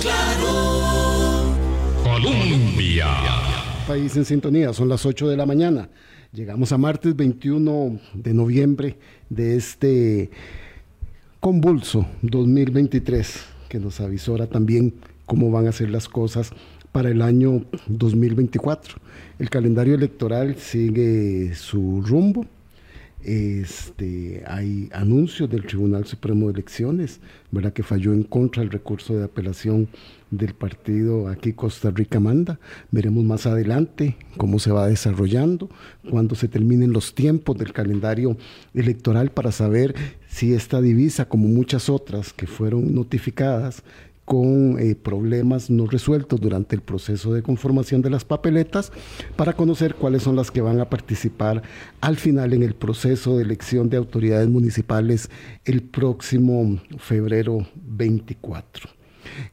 claro. Colombia. País en sintonía, son las 8 de la mañana. Llegamos a martes 21 de noviembre de este convulso 2023 que nos avisora también cómo van a ser las cosas para el año 2024. El calendario electoral sigue su rumbo este, hay anuncios del Tribunal Supremo de Elecciones, ¿verdad? que falló en contra del recurso de apelación del partido aquí Costa Rica Manda. Veremos más adelante cómo se va desarrollando, cuando se terminen los tiempos del calendario electoral para saber si esta divisa, como muchas otras que fueron notificadas, con eh, problemas no resueltos durante el proceso de conformación de las papeletas para conocer cuáles son las que van a participar al final en el proceso de elección de autoridades municipales el próximo febrero 24.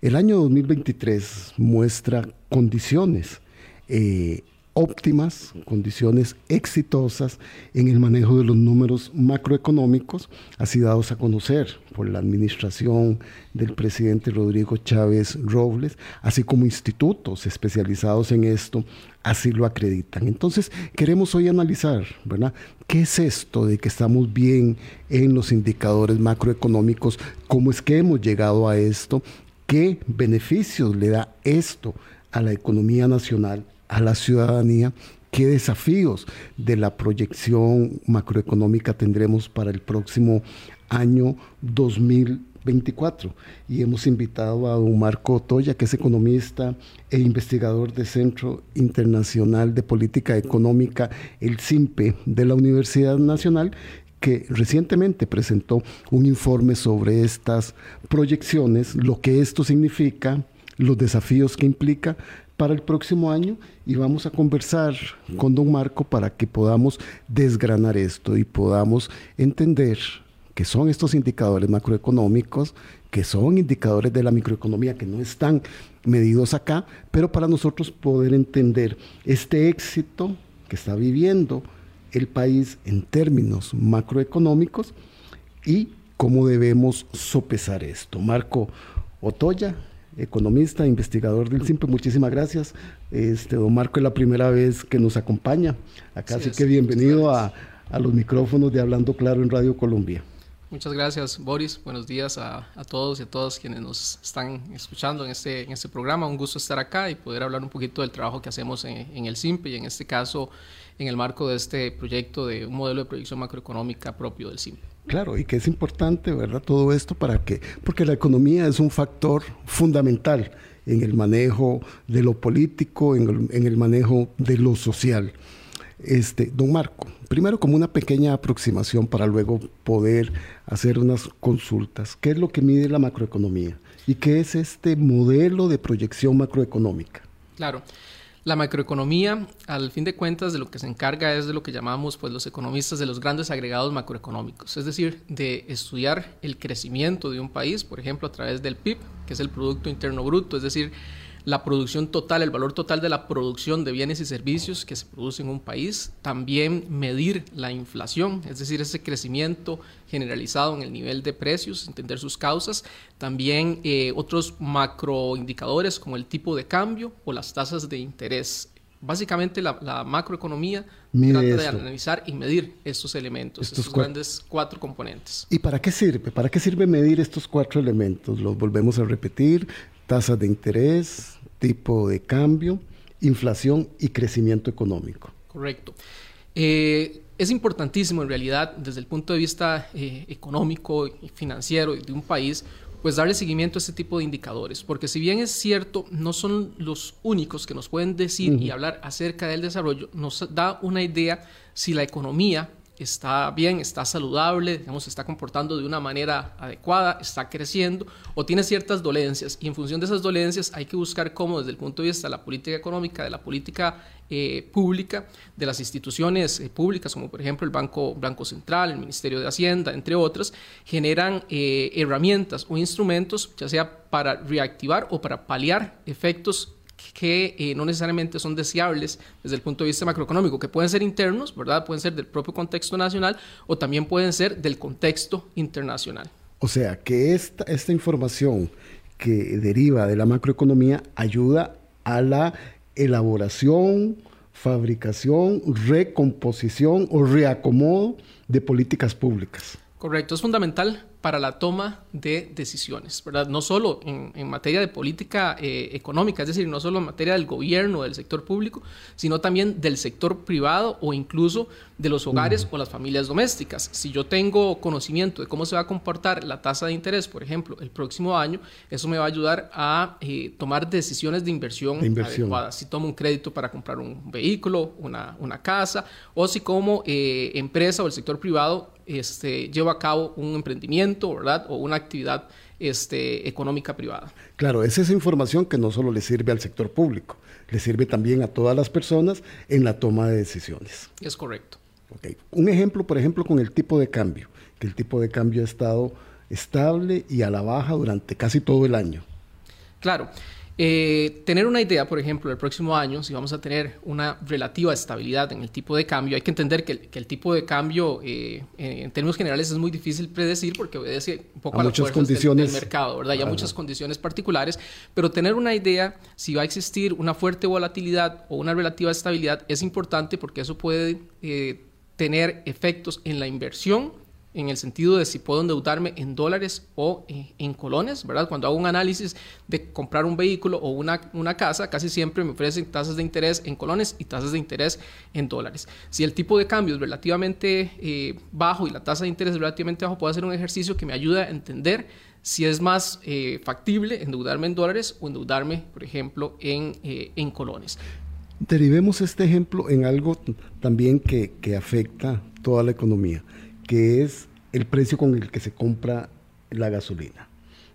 El año 2023 muestra condiciones eh, óptimas, condiciones exitosas en el manejo de los números macroeconómicos, así dados a conocer por la administración del presidente Rodrigo Chávez Robles, así como institutos especializados en esto, así lo acreditan. Entonces, queremos hoy analizar, ¿verdad? ¿Qué es esto de que estamos bien en los indicadores macroeconómicos? ¿Cómo es que hemos llegado a esto? ¿Qué beneficios le da esto a la economía nacional? A la ciudadanía qué desafíos de la proyección macroeconómica tendremos para el próximo año 2024. Y hemos invitado a don Marco Otoya, que es economista e investigador del Centro Internacional de Política Económica, el CIMPE, de la Universidad Nacional, que recientemente presentó un informe sobre estas proyecciones, lo que esto significa, los desafíos que implica, para el próximo año y vamos a conversar con don Marco para que podamos desgranar esto y podamos entender que son estos indicadores macroeconómicos, que son indicadores de la microeconomía que no están medidos acá, pero para nosotros poder entender este éxito que está viviendo el país en términos macroeconómicos y cómo debemos sopesar esto. Marco Otoya, economista, investigador del CIMPE. Muchísimas gracias. Este, don Marco es la primera vez que nos acompaña acá, así que bienvenido a, los micrófonos de Hablando Claro en Radio Colombia. Muchas gracias, Boris. Buenos días a, todos y a todas quienes nos están escuchando en este, en este programa. Un gusto estar acá y poder hablar un poquito del trabajo que hacemos en, en el CIMPE y en este caso en el marco de este proyecto de un modelo de proyección macroeconómica propio del CIMPE. Claro, y que es importante, ¿verdad? Todo esto para que, porque la economía es un factor fundamental en el manejo de lo político, en el, manejo de lo social. Este, don Marco, primero como una pequeña aproximación para luego poder hacer unas consultas. ¿Qué es lo que mide la macroeconomía? ¿Y qué es este modelo de proyección macroeconómica? Claro. La macroeconomía, al fin de cuentas, de lo que se encarga es de lo que llamamos pues, los economistas de los grandes agregados macroeconómicos, es decir, de estudiar el crecimiento de un país, por ejemplo, a través del PIB, que es el Producto Interno Bruto, es decir, la producción total, el valor total de la producción de bienes y servicios que se produce en un país, también medir la inflación, es decir, ese crecimiento generalizado en el nivel de precios, entender sus causas, también eh, otros macroindicadores como el tipo de cambio o las tasas de interés. Básicamente la, macroeconomía trata de analizar y medir estos elementos, estos, grandes cuatro componentes. ¿Y para qué sirve? ¿Para qué sirve medir estos cuatro elementos? Los volvemos a repetir, tasas de interés, tipo de cambio, inflación y crecimiento económico. Correcto. Eh, es importantísimo en realidad desde el punto de vista eh, económico y financiero de un país, pues darle seguimiento a este tipo de indicadores, porque si bien es cierto, no son los únicos que nos pueden decir y hablar acerca del desarrollo, nos da una idea si la economía está bien, está saludable, digamos, se está comportando de una manera adecuada, está creciendo o tiene ciertas dolencias. Y en función de esas dolencias hay que buscar cómo desde el punto de vista de la política económica, de la política eh, pública, de las instituciones eh, públicas, como por ejemplo el Banco, Banco Central, el Ministerio de Hacienda, entre otras, generan eh, herramientas o instrumentos, ya sea para reactivar o para paliar efectos que eh, no necesariamente son deseables desde el punto de vista macroeconómico, que pueden ser internos, ¿verdad? Pueden ser del propio contexto nacional o también pueden ser del contexto internacional. O sea, que esta, esta información que deriva de la macroeconomía ayuda a la elaboración, fabricación, recomposición o reacomodo de políticas públicas. Correcto, es fundamental para la toma de decisiones, ¿verdad? No solo en, materia de política eh, económica, es decir, no solo en materia del gobierno, del sector público, sino también del sector privado o incluso de los hogares o las familias domésticas. Si yo tengo conocimiento de cómo se va a comportar la tasa de interés, por ejemplo, el próximo año, eso me va a ayudar a eh, tomar decisiones de inversión, adecuadas. Si tomo un crédito para comprar un vehículo, una, una casa, o si como eh, empresa o el sector privado este, llevo a cabo un emprendimiento, ¿verdad? O una actividad este, económica privada. Claro, es esa información que no solo le sirve al sector público, le sirve también a todas las personas en la toma de decisiones. Es correcto. Un ejemplo, por ejemplo, con el tipo de cambio, que el tipo de cambio ha estado estable y a la baja durante casi todo el año. Claro. Eh, tener una idea, por ejemplo, del próximo año, si vamos a tener una relativa estabilidad en el tipo de cambio, hay que entender que el, tipo de cambio eh, en términos generales es muy difícil predecir porque obedece un poco a, muchas condiciones del, mercado, ¿verdad? hay muchas condiciones particulares, pero tener una idea si va a existir una fuerte volatilidad o una relativa estabilidad es importante porque eso puede eh, tener efectos en la inversión en el sentido de si puedo endeudarme en dólares o eh, en colones, ¿verdad? Cuando hago un análisis de comprar un vehículo o una, una, casa, casi siempre me ofrecen tasas de interés en colones y tasas de interés en dólares. Si el tipo de cambio es relativamente eh, bajo y la tasa de interés es relativamente bajo, puedo hacer un ejercicio que me ayude a entender si es más eh, factible endeudarme en dólares o endeudarme, por ejemplo, en, en colones. Derivemos este ejemplo en algo también que, que afecta toda la economía que es el precio con el que se compra la gasolina.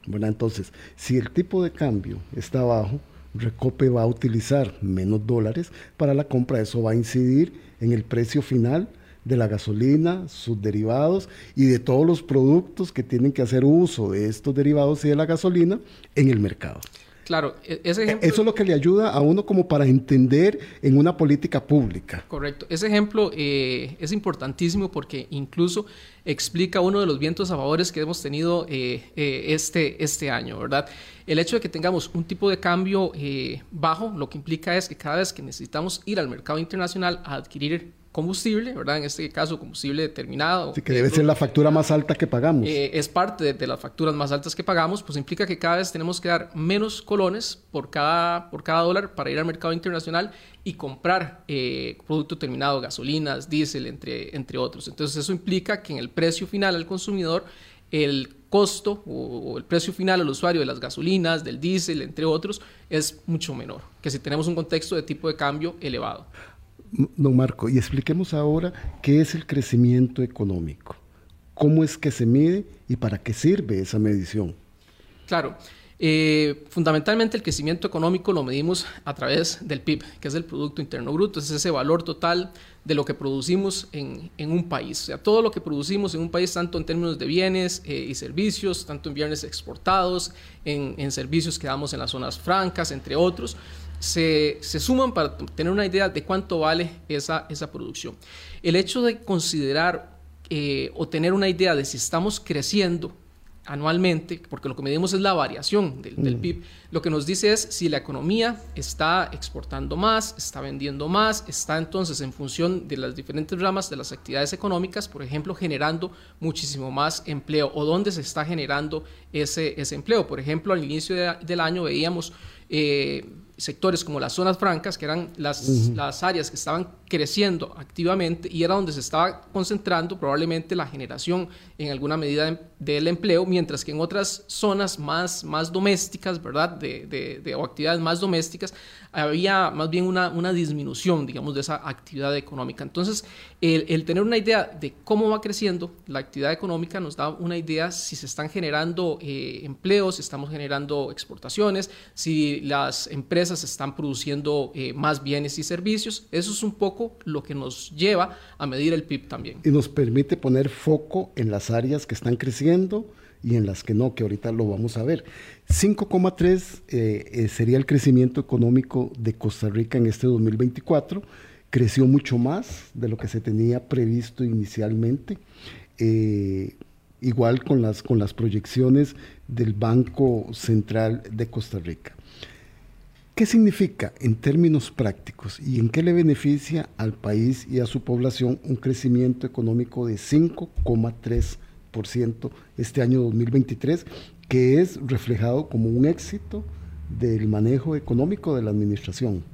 Bueno, entonces, si el tipo de cambio está bajo, Recope va a utilizar menos dólares para la compra, eso va a incidir en el precio final de la gasolina, sus derivados y de todos los productos que tienen que hacer uso de estos derivados y de la gasolina en el mercado. Claro, e-, ese ejemplo... Eso es lo que le ayuda a uno como para entender en una política pública. Correcto. Ese ejemplo eh, es importantísimo porque incluso explica uno de los vientos a favores que hemos tenido eh, eh, este, este año, ¿verdad? El hecho de que tengamos un tipo de cambio bajo, lo que implica es que cada vez que necesitamos ir al mercado internacional a adquirir combustible, ¿verdad? En este caso, combustible determinado. Sí, que debe ser la factura más alta que pagamos. Eh, es parte de, las facturas más altas que pagamos, pues implica que cada vez tenemos que dar menos colones por cada, por cada dólar para ir al mercado internacional y comprar eh, producto terminado, gasolinas, diésel, entre, entre otros. Entonces, eso implica que en el precio final al consumidor, el costo o, o el precio final al usuario de las gasolinas, del diésel, entre otros, es mucho menor que si tenemos un contexto de tipo de cambio elevado. Don Marco, y expliquemos ahora qué es el crecimiento económico, cómo es que se mide y para qué sirve esa medición. Claro, eh, fundamentalmente el crecimiento económico lo medimos a través del PIB, que es el Producto Interno Bruto, es ese valor total de lo que producimos en, un país. O sea, todo lo que producimos en un país, tanto en términos de bienes eh, y servicios, tanto en bienes exportados, en, en servicios que damos en las zonas francas, entre otros, se, suman para tener una idea de cuánto vale esa, esa producción. El hecho de considerar eh, o tener una idea de si estamos creciendo anualmente, porque lo que medimos es la variación del, del, mm. PIB, lo que nos dice es si la economía está exportando más, está vendiendo más, está entonces en función de las diferentes ramas de las actividades económicas, por ejemplo, generando muchísimo más empleo o dónde se está generando ese, ese empleo. Por ejemplo, al inicio del año veíamos... Eh, sectores como las zonas francas, que eran las, las áreas que estaban creciendo activamente y era donde se estaba concentrando probablemente la generación en alguna medida del empleo, mientras que en otras zonas más, más domésticas, ¿verdad? De, de, o actividades más domésticas, había más bien una, una, disminución, digamos, de esa actividad económica. Entonces, el, tener una idea de cómo va creciendo la actividad económica nos da una idea si se están generando eh, empleos, si estamos generando exportaciones, si las empresas están produciendo eh, más bienes y servicios. Eso es un poco lo que nos lleva a medir el PIB también. Y nos permite poner foco en las áreas que están creciendo y en las que no, que ahorita lo vamos a ver. 5,3 eh, eh, sería el crecimiento económico de Costa Rica en este 2024. Creció mucho más de lo que se tenía previsto inicialmente. Eh, igual con las, con las proyecciones del Banco Central de Costa Rica. ¿Qué significa en términos prácticos y en qué le beneficia al país y a su población un crecimiento económico de 5,3% este año 2023, que es reflejado como un éxito del manejo económico de la administración?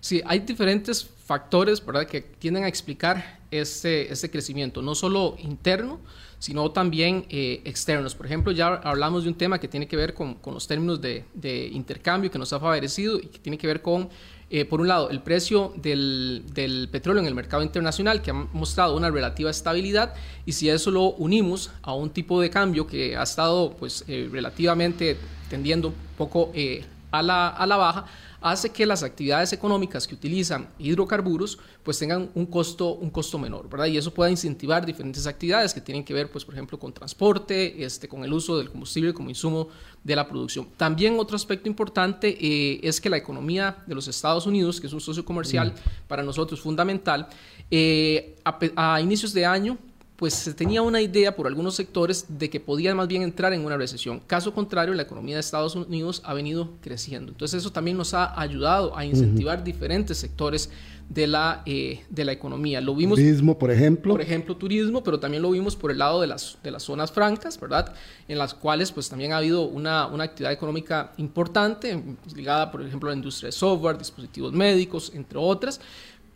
Sí, hay diferentes factores ¿verdad? que tienden a explicar este, este crecimiento, no solo interno, sino también eh, externos. Por ejemplo, ya hablamos de un tema que tiene que ver con, con los términos de, de, intercambio que nos ha favorecido y que tiene que ver con, eh, por un lado, el precio del, del, petróleo en el mercado internacional, que ha mostrado una relativa estabilidad, y si eso lo unimos a un tipo de cambio que ha estado pues, eh, relativamente tendiendo un poco a la, a la baja, hace que las actividades económicas que utilizan hidrocarburos pues tengan un costo, un costo menor, ¿verdad? Y eso puede incentivar diferentes actividades que tienen que ver, pues, por ejemplo, con transporte, este, con el uso del combustible como insumo de la producción. También otro aspecto importante eh, es que la economía de los Estados Unidos, que es un socio comercial mm. para nosotros fundamental, eh, a inicios de año pues se tenía una idea por algunos sectores de que podía más bien entrar en una recesión. Caso contrario, la economía de Estados Unidos ha venido creciendo. Entonces eso también nos ha ayudado a incentivar diferentes sectores de la, eh, de la economía. Lo vimos, turismo, por ejemplo. Por ejemplo, turismo, pero también lo vimos por el lado de las, de las zonas francas, ¿verdad? En las cuales pues también ha habido una, una actividad económica importante, ligada, por ejemplo, a la industria de software, dispositivos médicos, entre otras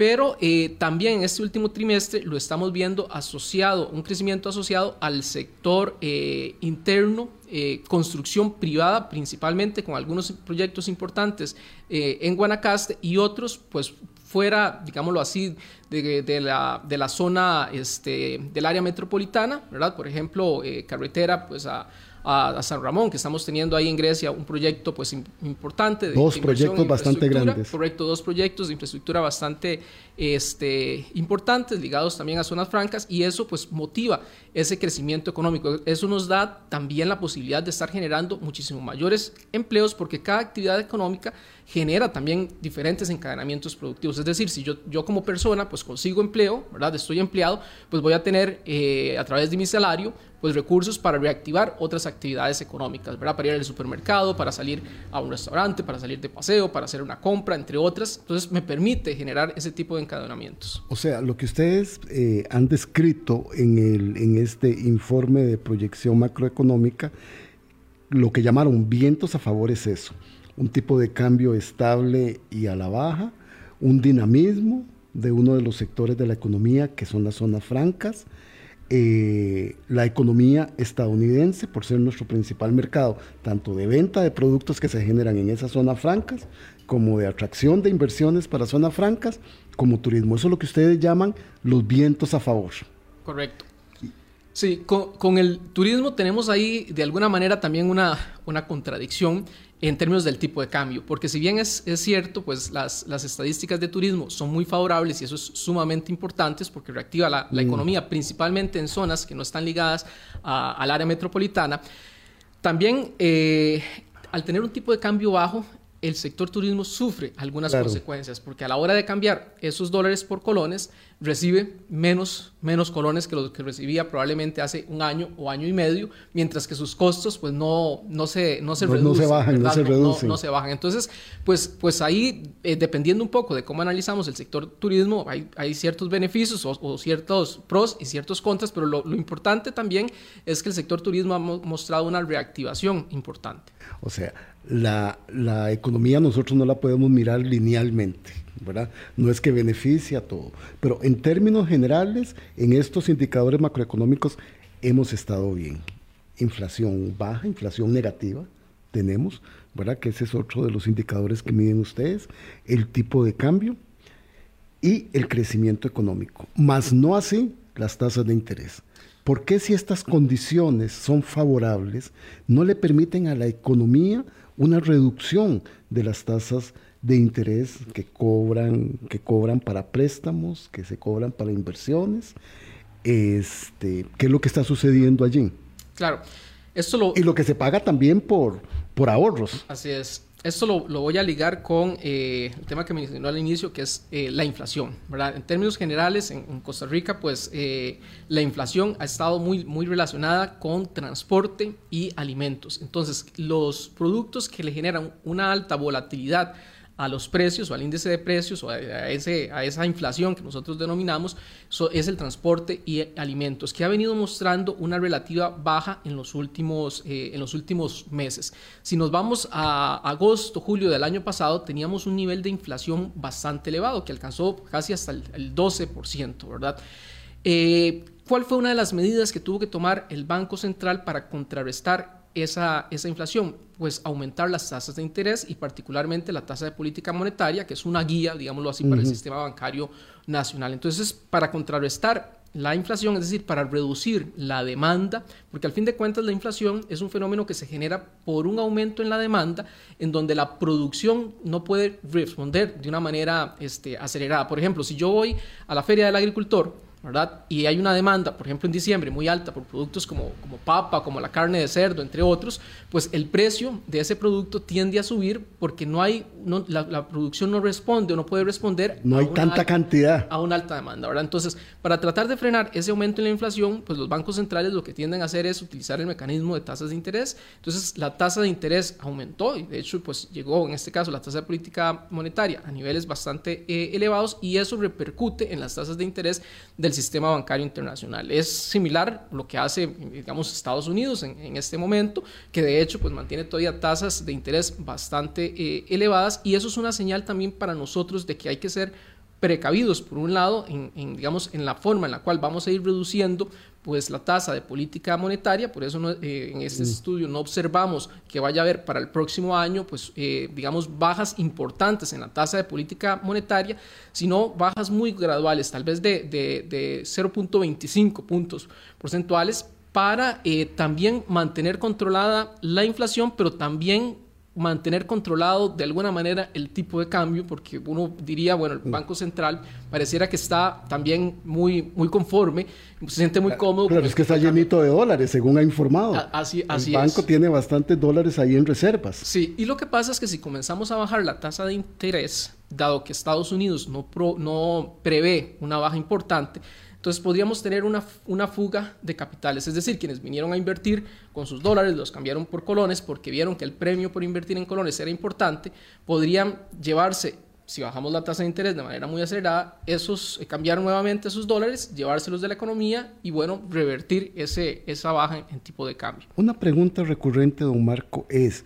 pero eh, también en este último trimestre lo estamos viendo asociado, un crecimiento asociado al sector eh, interno, eh, construcción privada principalmente, con algunos proyectos importantes en Guanacaste y otros pues fuera, digámoslo así, de, la, de la, zona este, del área metropolitana, ¿verdad? Por ejemplo, carretera pues a a, San Ramón, que estamos teniendo ahí en Grecia un proyecto pues importante. De, dos proyectos bastante grandes. Correcto, dos proyectos de infraestructura bastante este, importantes, ligados también a zonas francas, y eso pues motiva ese crecimiento económico. Eso nos da también la posibilidad de estar generando muchísimo mayores empleos, porque cada actividad económica genera también diferentes encadenamientos productivos. Es decir, si yo, yo como persona pues consigo empleo, ¿verdad? Estoy empleado, pues voy a tener eh, a través de mi salario pues recursos para reactivar otras actividades económicas, ¿verdad? Para ir al supermercado, para salir a un restaurante, para salir de paseo, para hacer una compra, entre otras. Entonces me permite generar ese tipo de encadenamientos. O sea, lo que ustedes eh, han descrito en, el, en este informe de proyección macroeconómica, lo que llamaron vientos a favor es eso, un tipo de cambio estable y a la baja, un dinamismo de uno de los sectores de la economía que son las zonas francas, eh, la economía estadounidense, por ser nuestro principal mercado, tanto de venta de productos que se generan en esas zonas francas, como de atracción de inversiones para zonas francas, como turismo. Eso es lo que ustedes llaman los vientos a favor. Correcto. Sí, con, el turismo tenemos ahí de alguna manera también una, una contradicción en términos del tipo de cambio, porque si bien es, es cierto, pues las, las, estadísticas de turismo son muy favorables y eso es sumamente importante porque reactiva la, la mm. economía, principalmente en zonas que no están ligadas al área metropolitana, también eh, al tener un tipo de cambio bajo, el sector turismo sufre algunas consecuencias, porque a la hora de cambiar esos dólares por colones, recibe menos, menos colones que los que recibía probablemente hace un año o año y medio, mientras que sus costos pues no, no, se, no se reducen. No se bajan, no se reducen. No, se bajan. Entonces, pues, pues ahí, eh, dependiendo un poco de cómo analizamos el sector turismo, hay, hay ciertos beneficios o, ciertos pros y ciertos contras, pero lo, lo importante también es que el sector turismo ha mostrado una reactivación importante. O sea, la, la economía nosotros no la podemos mirar linealmente ¿verdad? No es que beneficie a todo, pero en términos generales, en estos indicadores macroeconómicos hemos estado bien. Inflación baja, inflación negativa tenemos, ¿verdad? Que ese es otro de los indicadores que miden ustedes, el tipo de cambio y el crecimiento económico, más no así las tasas de interés. ¿Por qué si estas condiciones son favorables no le permiten a la economía una reducción de las tasas de interés que cobran, que cobran para préstamos, que se cobran para inversiones. Este, ¿Qué es lo que está sucediendo allí? Claro. Esto lo... Y lo que se paga también por, por ahorros. Así es. Esto lo, voy a ligar con eh, el tema que mencionó al inicio, que es eh, la inflación. En términos generales, en, Costa Rica, pues eh, la inflación ha estado muy, muy relacionada con transporte y alimentos. Entonces, los productos que le generan una alta volatilidad a los precios o al índice de precios o a, ese, a esa inflación que nosotros denominamos es el transporte y alimentos, que ha venido mostrando una relativa baja en los últimos, eh, en los últimos meses. Si nos vamos a agosto, julio del año pasado, teníamos un nivel de inflación bastante elevado que alcanzó casi hasta el, 12%, ¿verdad? Eh, ¿Cuál fue una de las medidas que tuvo que tomar el Banco Central para contrarrestar esa, esa inflación? Pues aumentar las tasas de interés y particularmente la tasa de política monetaria, que es una guía, digámoslo así, para el sistema bancario nacional. Entonces, para contrarrestar la inflación, es decir, para reducir la demanda, porque al fin de cuentas la inflación es un fenómeno que se genera por un aumento en la demanda, en donde la producción no puede responder de una manera este, acelerada. Por ejemplo, si yo voy a la feria del agricultor, ¿verdad? Y hay una demanda, por ejemplo, en diciembre muy alta por productos como, como papa, como la carne de cerdo, entre otros, pues el precio de ese producto tiende a subir porque no hay, no, la, producción no responde o no puede responder. No hay tanta cantidad. A una alta demanda, ¿verdad? Entonces, para tratar de frenar ese aumento en la inflación, pues los bancos centrales lo que tienden a hacer es utilizar el mecanismo de tasas de interés. Entonces, la tasa de interés aumentó y de hecho, pues llegó en este caso la tasa de política monetaria a niveles bastante eh, elevados y eso repercute en las tasas de interés del sistema bancario internacional. Es similar lo que hace, digamos, Estados Unidos en, este momento, que de hecho pues mantiene todavía tasas de interés bastante eh, elevadas y eso es una señal también para nosotros de que hay que ser precavidos, por un lado, en, digamos, en la forma en la cual vamos a ir reduciendo pues la tasa de política monetaria, por eso eh, en este mm. estudio no observamos que vaya a haber para el próximo año, pues eh, digamos, bajas importantes en la tasa de política monetaria, sino bajas muy graduales, tal vez de, de, 0.25 puntos porcentuales, para eh, también mantener controlada la inflación, pero también mantener controlado de alguna manera el tipo de cambio, porque uno diría, bueno, el mm. Banco Central pareciera que está también muy, muy conforme, se siente muy cómodo. Claro, es que está llenito de dólares, según ha informado. así, así el banco tiene bastantes dólares ahí en reservas. Sí, y lo que pasa es que si comenzamos a bajar la tasa de interés, dado que Estados Unidos no, no prevé una baja importante, entonces podríamos tener una, una, fuga de capitales, es decir, quienes vinieron a invertir con sus dólares los cambiaron por colones porque vieron que el premio por invertir en colones era importante, podrían llevarse, si bajamos la tasa de interés de manera muy acelerada, esos, eh, cambiar nuevamente esos dólares, llevárselos de la economía y bueno, revertir ese, esa baja en tipo de cambio. Una pregunta recurrente, don Marco, es,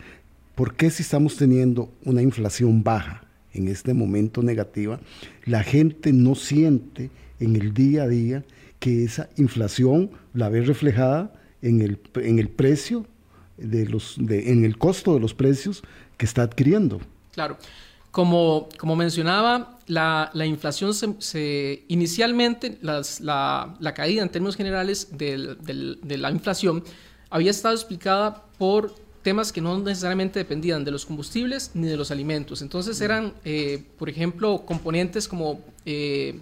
¿por qué si estamos teniendo una inflación baja en este momento negativa, la gente no siente en el día a día que esa inflación la ve reflejada en el, en el precio, de los, de, en el costo de los precios que está adquiriendo. Claro. Como, como mencionaba, la, la inflación se, inicialmente, las, la, la, caída en términos generales del, del, de la inflación había estado explicada por temas que no necesariamente dependían de los combustibles ni de los alimentos. Entonces eran, eh, por ejemplo, componentes como eh,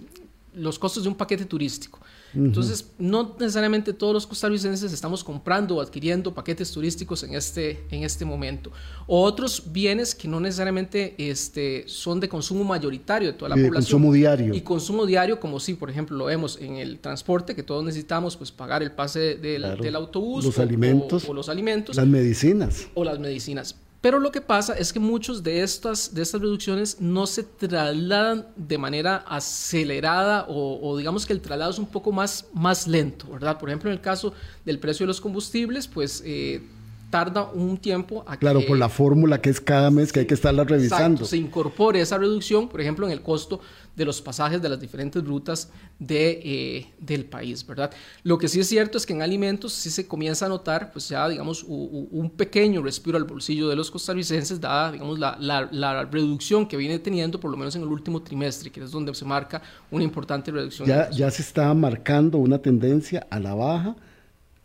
los costos de un paquete turístico. Entonces, no necesariamente todos los costarricenses estamos comprando o adquiriendo paquetes turísticos en este, en este momento. O otros bienes que no necesariamente este, son de consumo mayoritario de toda la población. Consumo diario. Y consumo diario, como si, por ejemplo, lo vemos en el transporte, que todos necesitamos pues, pagar el pase del, del autobús. Los alimentos. o los alimentos. Las medicinas. O las medicinas. Pero lo que pasa es que muchas de estas, de estas reducciones no se trasladan de manera acelerada o, digamos que el traslado es un poco más, más lento, ¿verdad? Por ejemplo, en el caso del precio de los combustibles, pues eh, tarda un tiempo a claro, por la fórmula que es cada mes que hay que estarla revisando. se incorpore esa reducción, por ejemplo, en el costo de los pasajes de las diferentes rutas de, eh, del país, ¿verdad? Lo que sí es cierto es que en alimentos sí se comienza a notar, pues ya, digamos, un pequeño respiro al bolsillo de los costarricenses, dada, digamos, la, la, reducción que viene teniendo, por lo menos en el último trimestre, que es donde se marca una importante reducción. Ya, ya se está marcando una tendencia a la baja.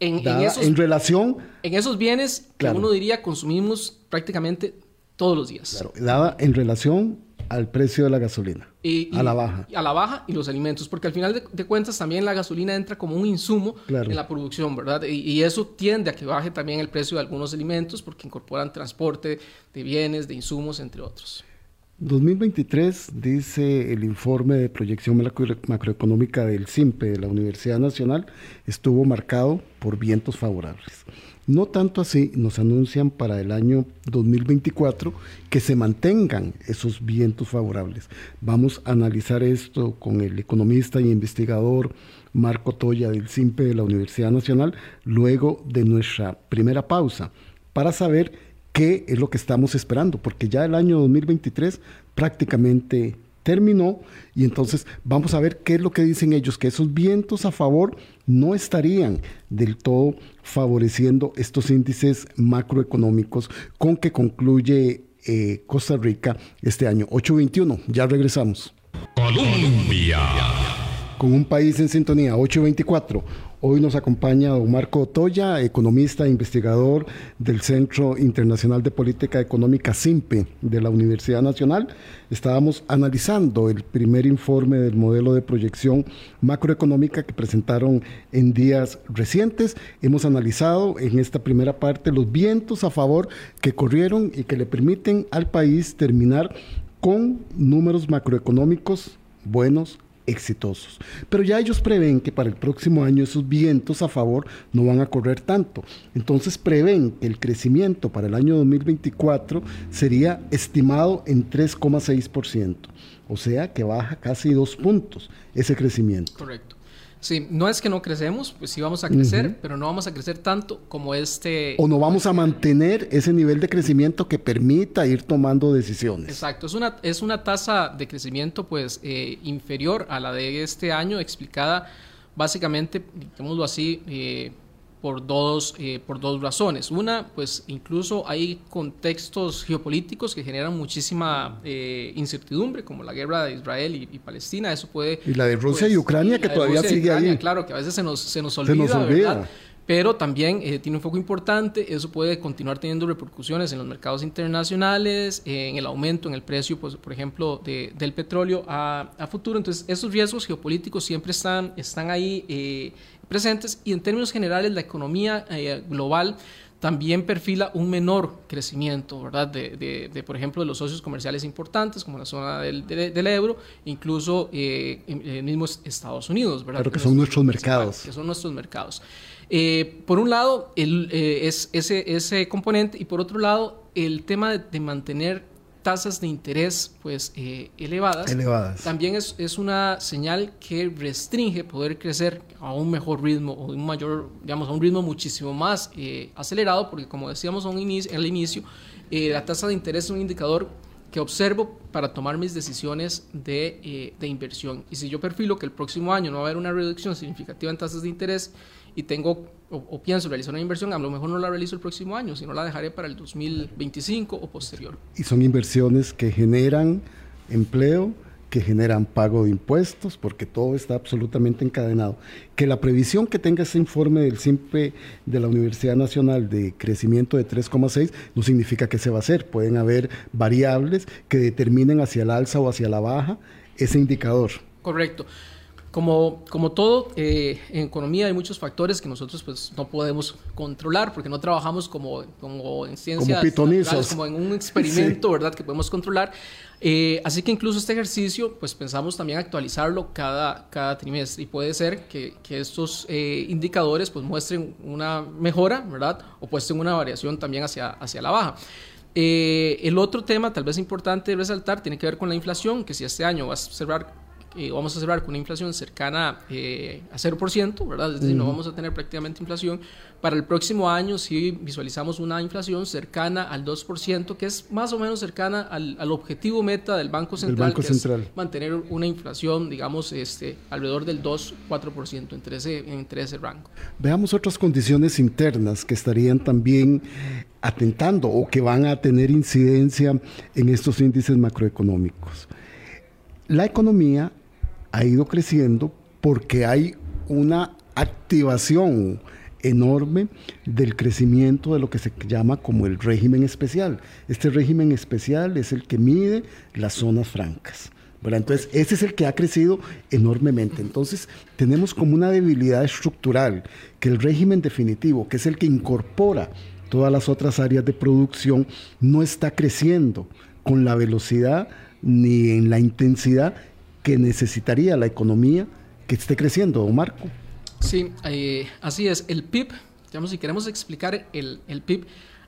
En, en, esos, en relación... En esos bienes que uno diría consumimos prácticamente todos los días. Claro, dada en relación al precio de la gasolina. Y, a la baja. A la baja y los alimentos, porque al final de, cuentas también la gasolina entra como un insumo en la producción, ¿verdad? Y, y, eso tiende a que baje también el precio de algunos alimentos porque incorporan transporte de bienes, de insumos, entre otros. 2023, dice el informe de proyección macroeconómica del CIMPE de la Universidad Nacional, estuvo marcado por vientos favorables. No tanto así, nos anuncian para el año 2024 que se mantengan esos vientos favorables. Vamos a analizar esto con el economista y investigador Marco Toya del CIMPE de la Universidad Nacional luego de nuestra primera pausa para saber qué es lo que estamos esperando, porque ya el año 2023 prácticamente terminó y entonces vamos a ver qué es lo que dicen ellos, que esos vientos a favor no estarían del todo favoreciendo estos índices macroeconómicos con que concluye eh, Costa Rica este año. 821, ya regresamos. Colombia. Con un país en sintonía, 824. Hoy nos acompaña don Marco Otoya, economista e investigador del Centro Internacional de Política Económica CIMPE de la Universidad Nacional. Estábamos analizando el primer informe del modelo de proyección macroeconómica que presentaron en días recientes. Hemos analizado en esta primera parte los vientos a favor que corrieron y que le permiten al país terminar con números macroeconómicos buenos exitosos. Pero ya ellos prevén que para el próximo año esos vientos a favor no van a correr tanto. Entonces prevén que el crecimiento para el año 2024 sería estimado en 3,6%. O sea que baja casi dos puntos ese crecimiento. Correcto. Sí, no es que no crecemos, pues sí vamos a crecer, pero no vamos a crecer tanto como este... O no vamos a mantener ese nivel de crecimiento que permita ir tomando decisiones. Exacto, es una, es una tasa de crecimiento pues eh, inferior a la de este año, explicada básicamente, digámoslo así, eh, por dos, eh, por dos razones. Una, pues incluso hay contextos geopolíticos que generan muchísima eh, incertidumbre, como la guerra de Israel y, Palestina. Eso puede... Y la de Rusia y pues, Ucrania, que todavía sigue ahí. Claro, que a veces se nos, se nos olvida, se nos olvida. Pero también eh, tiene un foco importante, eso puede continuar teniendo repercusiones en los mercados internacionales, en el aumento en el precio, pues, por ejemplo, de, del petróleo a, a, futuro. Entonces, esos riesgos geopolíticos siempre están, están ahí presentes y en términos generales la economía eh, global también perfila un menor crecimiento, ¿verdad? De, de, por ejemplo, de los socios comerciales importantes, como la zona del, del euro, incluso eh, en, mismos Estados Unidos, ¿verdad? Claro que son nuestros mercados. Que son nuestros mercados. Eh, por un lado, el, eh, es ese, ese componente, y por otro lado, el tema de mantener tasas de interés pues eh, elevadas, elevadas, también es, es, una señal que restringe poder crecer a un mejor ritmo o un mayor, digamos, a un ritmo muchísimo más eh, acelerado, porque como decíamos un inicio, al inicio, eh, la tasa de interés es un indicador que observo para tomar mis decisiones de, de inversión. Y si yo perfilo que el próximo año no va a haber una reducción significativa en tasas de interés, y tengo o, pienso realizar una inversión, a lo mejor no la realizo el próximo año, sino la dejaré para el 2025 o posterior. Y son inversiones que generan empleo, que generan pago de impuestos, porque todo está absolutamente encadenado. Que la previsión que tenga ese informe del SIMPE de la Universidad Nacional de crecimiento de 3,6 no significa que se va a hacer. Pueden haber variables que determinen hacia el alza o hacia la baja ese indicador. Correcto. Como, como todo, eh, en economía hay muchos factores que nosotros pues, no podemos controlar porque no trabajamos como, como en ciencias como, como en un experimento, ¿verdad? Que podemos controlar. Eh, así que incluso este ejercicio, pues pensamos también actualizarlo cada, cada trimestre y puede ser que, que estos eh, indicadores pues muestren una mejora, ¿verdad? O muestren una variación también hacia, hacia la baja. el otro tema, tal vez importante resaltar, tiene que ver con la inflación, que si este año va a cerrar eh, vamos a cerrar con una inflación cercana eh, a 0%, ¿verdad? Es decir, no vamos a tener prácticamente inflación. Para el próximo año sí visualizamos una inflación cercana al 2%, que es más o menos cercana al, al objetivo meta del Banco Central, que Es mantener una inflación, digamos, este, alrededor del 2-4% entre ese, entre ese rango. Veamos otras condiciones internas que estarían también atentando o que van a tener incidencia en estos índices macroeconómicos. La economía ha ido creciendo porque hay una activación enorme del crecimiento de lo que se llama como el régimen especial. Este régimen especial es el que mide las zonas francas. Entonces, ese es el que ha crecido enormemente. Entonces, tenemos como una debilidad estructural que el régimen definitivo, que es el que incorpora todas las otras áreas de producción, no está creciendo con la velocidad ni en la intensidad que necesitaría la economía que esté creciendo, Marco. Sí, eh, así es. El PIB, digamos, si queremos explicar el, el PIB,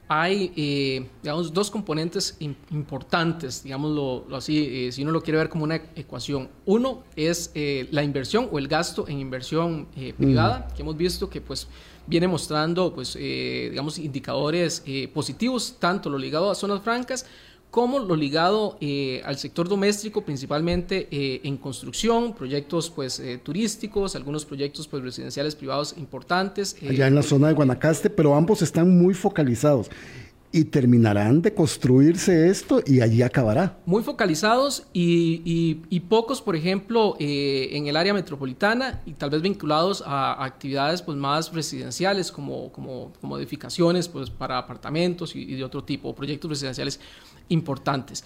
hay, eh, digamos, dos componentes importantes, digámoslo así, eh, si uno lo quiere ver como una ecuación. Uno es la inversión o el gasto en inversión privada, que hemos visto que pues viene mostrando, pues, digamos, indicadores positivos, tanto lo ligado a zonas francas como lo ligado eh, al sector doméstico, principalmente eh, en construcción, proyectos pues eh, turísticos, algunos proyectos pues residenciales privados importantes. Allá en la zona de Guanacaste, pero ambos están muy focalizados y terminarán de construirse esto y allí acabará. Muy focalizados y, y, pocos, por ejemplo, en el área metropolitana y tal vez vinculados a, actividades pues, más residenciales como, como, como edificaciones pues, para apartamentos y, y de otro tipo, proyectos residenciales importantes.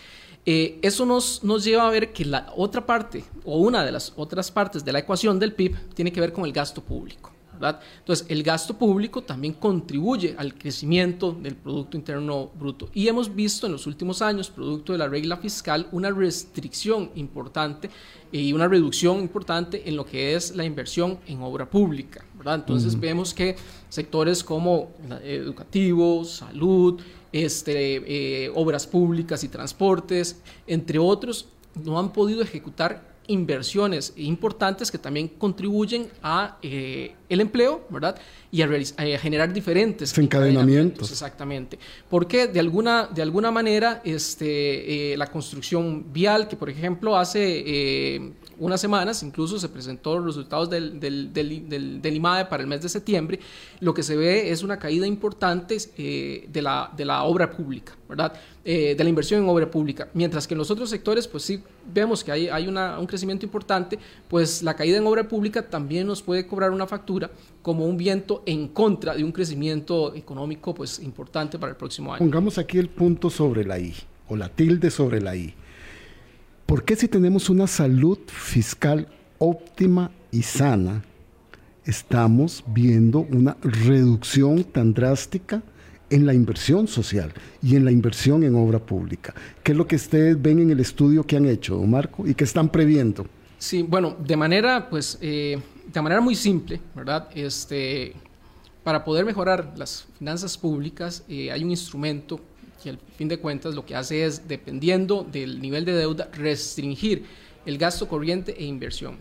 Eh, eso nos, nos lleva a ver que la otra parte o una de las otras partes de la ecuación del PIB tiene que ver con el gasto público. ¿verdad? Entonces, el gasto público también contribuye al crecimiento del Producto Interno Bruto. Y hemos visto en los últimos años, producto de la regla fiscal, una restricción importante y una reducción importante en lo que es la inversión en obra pública. ¿verdad? Entonces, vemos que sectores como educativo, salud, este, eh, obras públicas y transportes, entre otros, no han podido ejecutar inversiones importantes que también contribuyen a eh, el empleo, ¿verdad? Y a, generar diferentes encadenamientos. Exactamente. Porque de alguna, de alguna manera este, eh, la construcción vial, que por ejemplo hace unas semanas, incluso se presentó los resultados del, del, del, IMAE para el mes de septiembre, lo que se ve es una caída importante eh, de, la, de la obra pública, ¿verdad? Eh, de la inversión en obra pública. Mientras que en los otros sectores, pues sí vemos que hay, hay una, un crecimiento importante, pues la caída en obra pública también nos puede cobrar una factura como un viento en contra de un crecimiento económico pues importante para el próximo año. Pongamos aquí el punto sobre la I, o la tilde sobre la I. ¿Por qué si tenemos una salud fiscal óptima y sana, estamos viendo una reducción tan drástica en la inversión social y en la inversión en obra pública? ¿Qué es lo que ustedes ven en el estudio que han hecho, Marco, y que están previendo? Sí, bueno, de manera, pues, eh, de manera muy simple, ¿verdad? Este, para poder mejorar las finanzas públicas eh, hay un instrumento que al fin de cuentas lo que hace es, dependiendo del nivel de deuda, restringir el gasto corriente e inversión.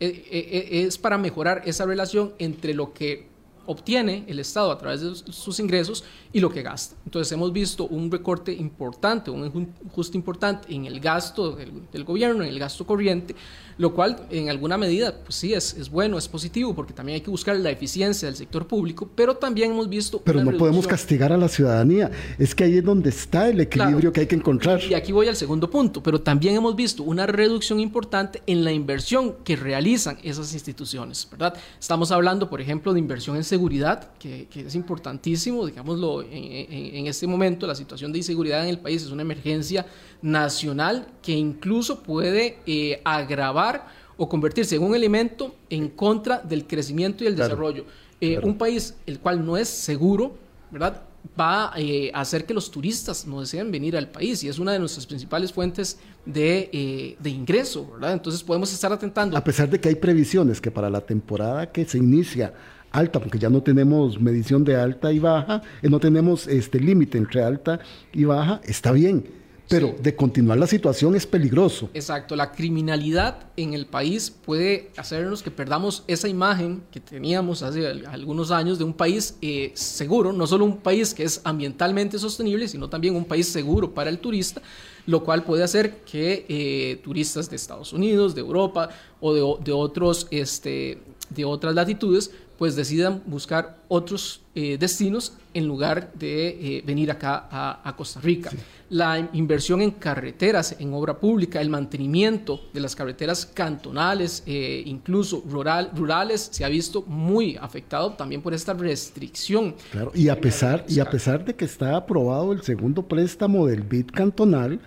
E, e, e, es para mejorar esa relación entre lo que obtiene el Estado a través de sus ingresos y lo que gasta. Entonces hemos visto un recorte importante, un ajuste importante en el gasto del, gobierno, en el gasto corriente, lo cual en alguna medida, pues sí, es, es, bueno, es positivo, porque también hay que buscar la eficiencia del sector público, pero también hemos visto... Pero no podemos castigar a la ciudadanía, es que ahí es donde está el equilibrio que hay que encontrar. Y aquí voy al segundo punto, pero también hemos visto una reducción importante en la inversión que realizan esas instituciones, ¿verdad? Estamos hablando, por ejemplo, de inversión en seguridad, que, que es importantísimo, digámoslo, en, este momento la situación de inseguridad en el país es una emergencia nacional que incluso puede eh, agravar o convertirse en un elemento en contra del crecimiento y el desarrollo. Eh, un país el cual no es seguro, ¿verdad? va eh, a hacer que los turistas no deseen venir al país y es una de nuestras principales fuentes de, de, ingreso, ¿verdad? Entonces podemos estar atentando. A pesar de que hay previsiones que para la temporada que se inicia alta, porque ya no tenemos medición de alta y baja, eh, no tenemos este límite entre alta y baja, está bien. Pero de continuar la situación es peligroso. Exacto, la criminalidad en el país puede hacernos que perdamos esa imagen que teníamos hace algunos años de un país eh, seguro, no solo un país que es ambientalmente sostenible, sino también un país seguro para el turista, lo cual puede hacer que eh, turistas de Estados Unidos, de Europa o de, de otros, este, de otras latitudes pues decidan buscar otros eh, destinos en lugar de eh, venir acá a, Costa Rica. La inversión en carreteras, en obra pública, el mantenimiento de las carreteras cantonales, eh, incluso rural, rurales, se ha visto muy afectado también por esta restricción. Claro, y a pesar, y a pesar de que está aprobado el segundo préstamo del BID cantonal,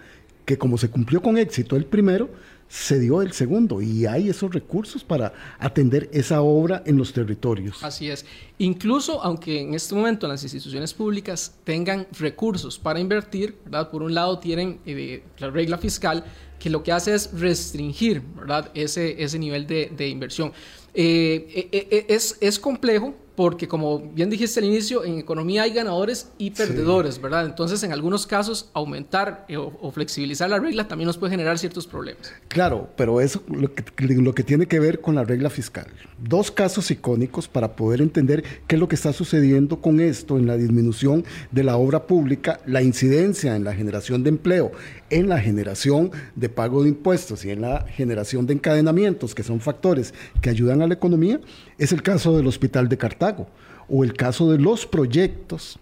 que como se cumplió con éxito el primero, se dio el segundo y hay esos recursos para atender esa obra en los territorios. Así es. Incluso aunque en este momento las instituciones públicas tengan recursos para invertir, ¿verdad? Por un lado tienen eh, la regla fiscal que lo que hace es restringir. Ese, ese nivel de, inversión. Eh, eh, es, es complejo porque como bien dijiste al inicio, en economía hay ganadores y perdedores, ¿verdad? Entonces, en algunos casos, aumentar eh, o, flexibilizar la regla también nos puede generar ciertos problemas. Claro, pero eso lo que, lo que tiene que ver con la regla fiscal. Dos casos icónicos para poder entender qué es lo que está sucediendo con esto en la disminución de la obra pública, la incidencia en la generación de empleo, en la generación de pago de impuestos y en la generación de encadenamientos, que son factores que ayudan a la economía, es el caso del Hospital de Cartago o el caso de los proyectos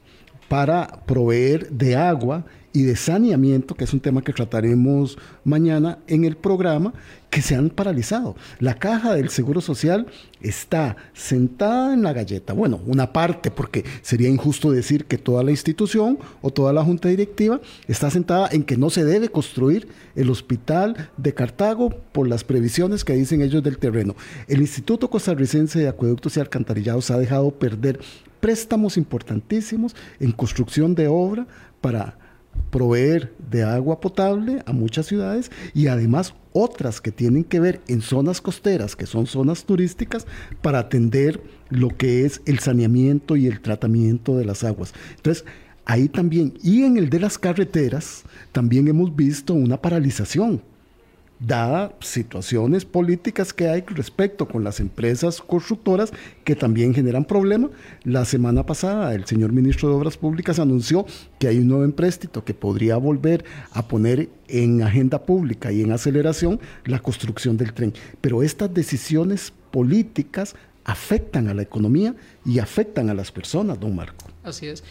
para proveer de agua y de saneamiento, que es un tema que trataremos mañana en el programa, que se han paralizado. La caja del Seguro Social está sentada en la galleta. Bueno, una parte, porque sería injusto decir que toda la institución o toda la junta directiva está sentada en que no se debe construir el hospital de Cartago por las previsiones que dicen ellos del terreno. El Instituto Costarricense de Acueductos y Alcantarillados ha dejado perder préstamos importantísimos en construcción de obra para proveer de agua potable a muchas ciudades y además otras que tienen que ver en zonas costeras, que son zonas turísticas, para atender lo que es el saneamiento y el tratamiento de las aguas. Entonces, ahí también, y en el de las carreteras, también hemos visto una paralización dada situaciones políticas que hay respecto con las empresas constructoras que también generan problemas. La semana pasada el señor ministro de Obras Públicas anunció que hay un nuevo empréstito que podría volver a poner en agenda pública y en aceleración la construcción del tren. Pero estas decisiones políticas afectan a la economía y afectan a las personas, don Marco. Así es.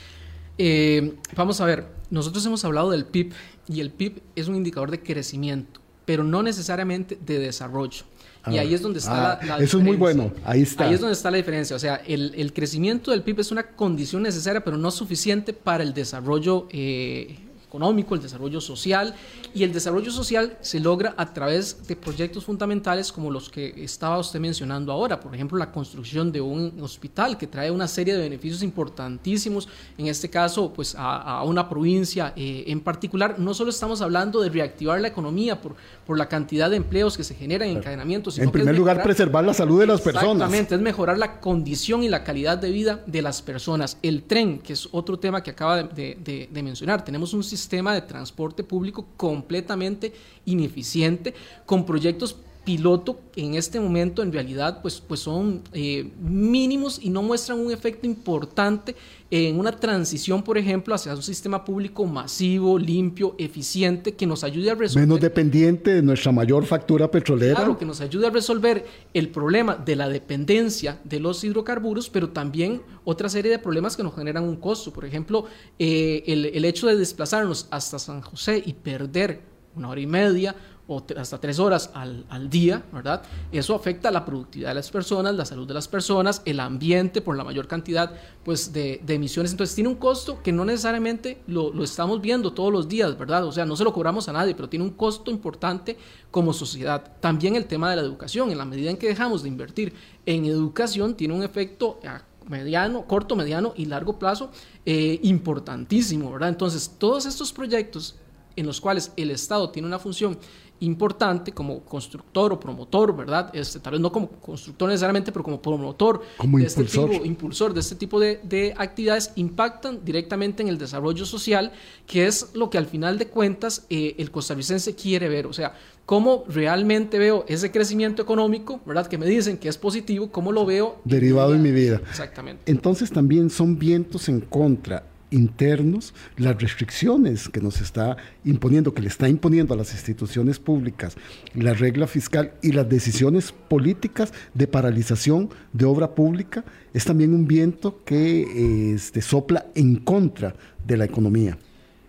Eh, vamos a ver, nosotros hemos hablado del PIB y el PIB es un indicador de crecimiento pero no necesariamente de desarrollo. y ahí es donde está la, diferencia. Eso es muy bueno, ahí está. Ahí es donde está la diferencia. O sea, el, el crecimiento del PIB es una condición necesaria, pero no suficiente para el desarrollo eh, económico, el desarrollo social, y el desarrollo social se logra a través de proyectos fundamentales como los que estaba usted mencionando ahora, por ejemplo, la construcción de un hospital que trae una serie de beneficios importantísimos, en este caso, pues a, una provincia eh, en particular. No solo estamos hablando de reactivar la economía por, por la cantidad de empleos que se generan en encadenamientos. en primer lugar, preservar la salud de las personas. Exactamente, es mejorar la condición y la calidad de vida de las personas. El tren, que es otro tema que acaba de, de mencionar, tenemos un sistema de transporte público completamente ineficiente, con proyectos piloto en este momento en realidad pues, pues son eh, mínimos y no muestran un efecto importante en una transición, por ejemplo, hacia un sistema público masivo, limpio, eficiente, que nos ayude a resolver... Menos dependiente de nuestra mayor factura petrolera. Claro, que nos ayude a resolver el problema de la dependencia de los hidrocarburos, pero también otra serie de problemas que nos generan un costo. Por ejemplo, eh, el, el hecho de desplazarnos hasta San José y perder una hora y media o hasta tres horas al, al, día, ¿verdad? Eso afecta la productividad de las personas, la salud de las personas, el ambiente por la mayor cantidad pues, de, de emisiones. Entonces tiene un costo que no necesariamente lo, lo, estamos viendo todos los días, ¿verdad? O sea, no se lo cobramos a nadie, pero tiene un costo importante como sociedad. También el tema de la educación, en la medida en que dejamos de invertir en educación, tiene un efecto a mediano, corto, mediano y largo plazo eh, importantísimo, ¿verdad? Entonces, todos estos proyectos en los cuales el Estado tiene una función importante como constructor o promotor, ¿verdad? Este, tal vez no como constructor necesariamente, pero como promotor, como de impulsor. Este tipo, impulsor de este tipo de, de, actividades, impactan directamente en el desarrollo social, que es lo que al final de cuentas eh, el costarricense quiere ver. O sea, cómo realmente veo ese crecimiento económico, ¿verdad? Que me dicen que es positivo, cómo lo veo. Derivado en mi vida. Exactamente. Entonces también son vientos en contra internos, las restricciones que nos está imponiendo, que le está imponiendo a las instituciones públicas, la regla fiscal y las decisiones políticas de paralización de obra pública, es también un viento que este, sopla en contra de la economía.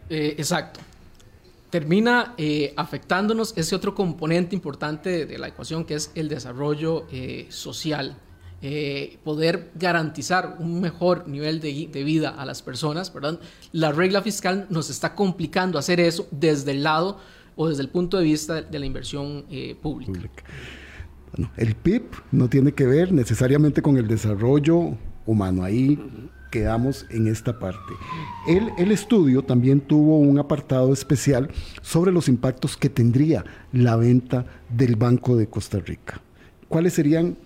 Eh, exacto. Termina eh, afectándonos ese otro componente importante de, la ecuación que es el desarrollo eh, social eh, poder garantizar un mejor nivel de, vida a las personas, ¿verdad? La regla fiscal nos está complicando hacer eso desde el lado o desde el punto de vista de, la inversión eh, pública. el PIB no tiene que ver necesariamente con el desarrollo humano. Ahí quedamos en esta parte. El, el, estudio también tuvo un apartado especial sobre los impactos que tendría la venta del Banco de Costa Rica. ¿Cuáles serían,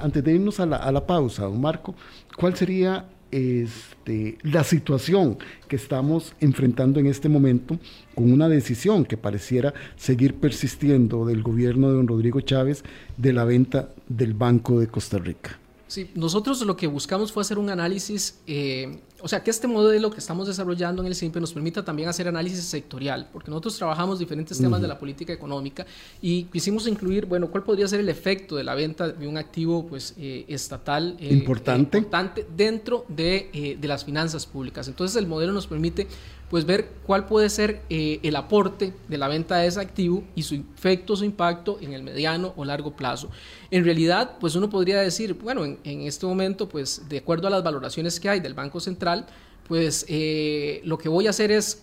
antes de irnos a la, a la, pausa, don Marco, cuál sería este, la situación que estamos enfrentando en este momento con una decisión que pareciera seguir persistiendo del gobierno de don Rodrigo Chávez de la venta del Banco de Costa Rica? Sí, nosotros lo que buscamos fue hacer un análisis, eh, o sea, que este modelo que estamos desarrollando en el SIMPE nos permita también hacer análisis sectorial, porque nosotros trabajamos diferentes temas de la política económica y quisimos incluir, bueno, cuál podría ser el efecto de la venta de un activo pues, eh, estatal eh, importante. importante dentro de, de las finanzas públicas. Entonces el modelo nos permite pues ver cuál puede ser eh, el aporte de la venta de ese activo y su efecto, su impacto en el mediano o largo plazo. En realidad, pues uno podría decir, bueno, en, este momento, pues de acuerdo a las valoraciones que hay del Banco Central, pues eh, lo que voy a hacer es,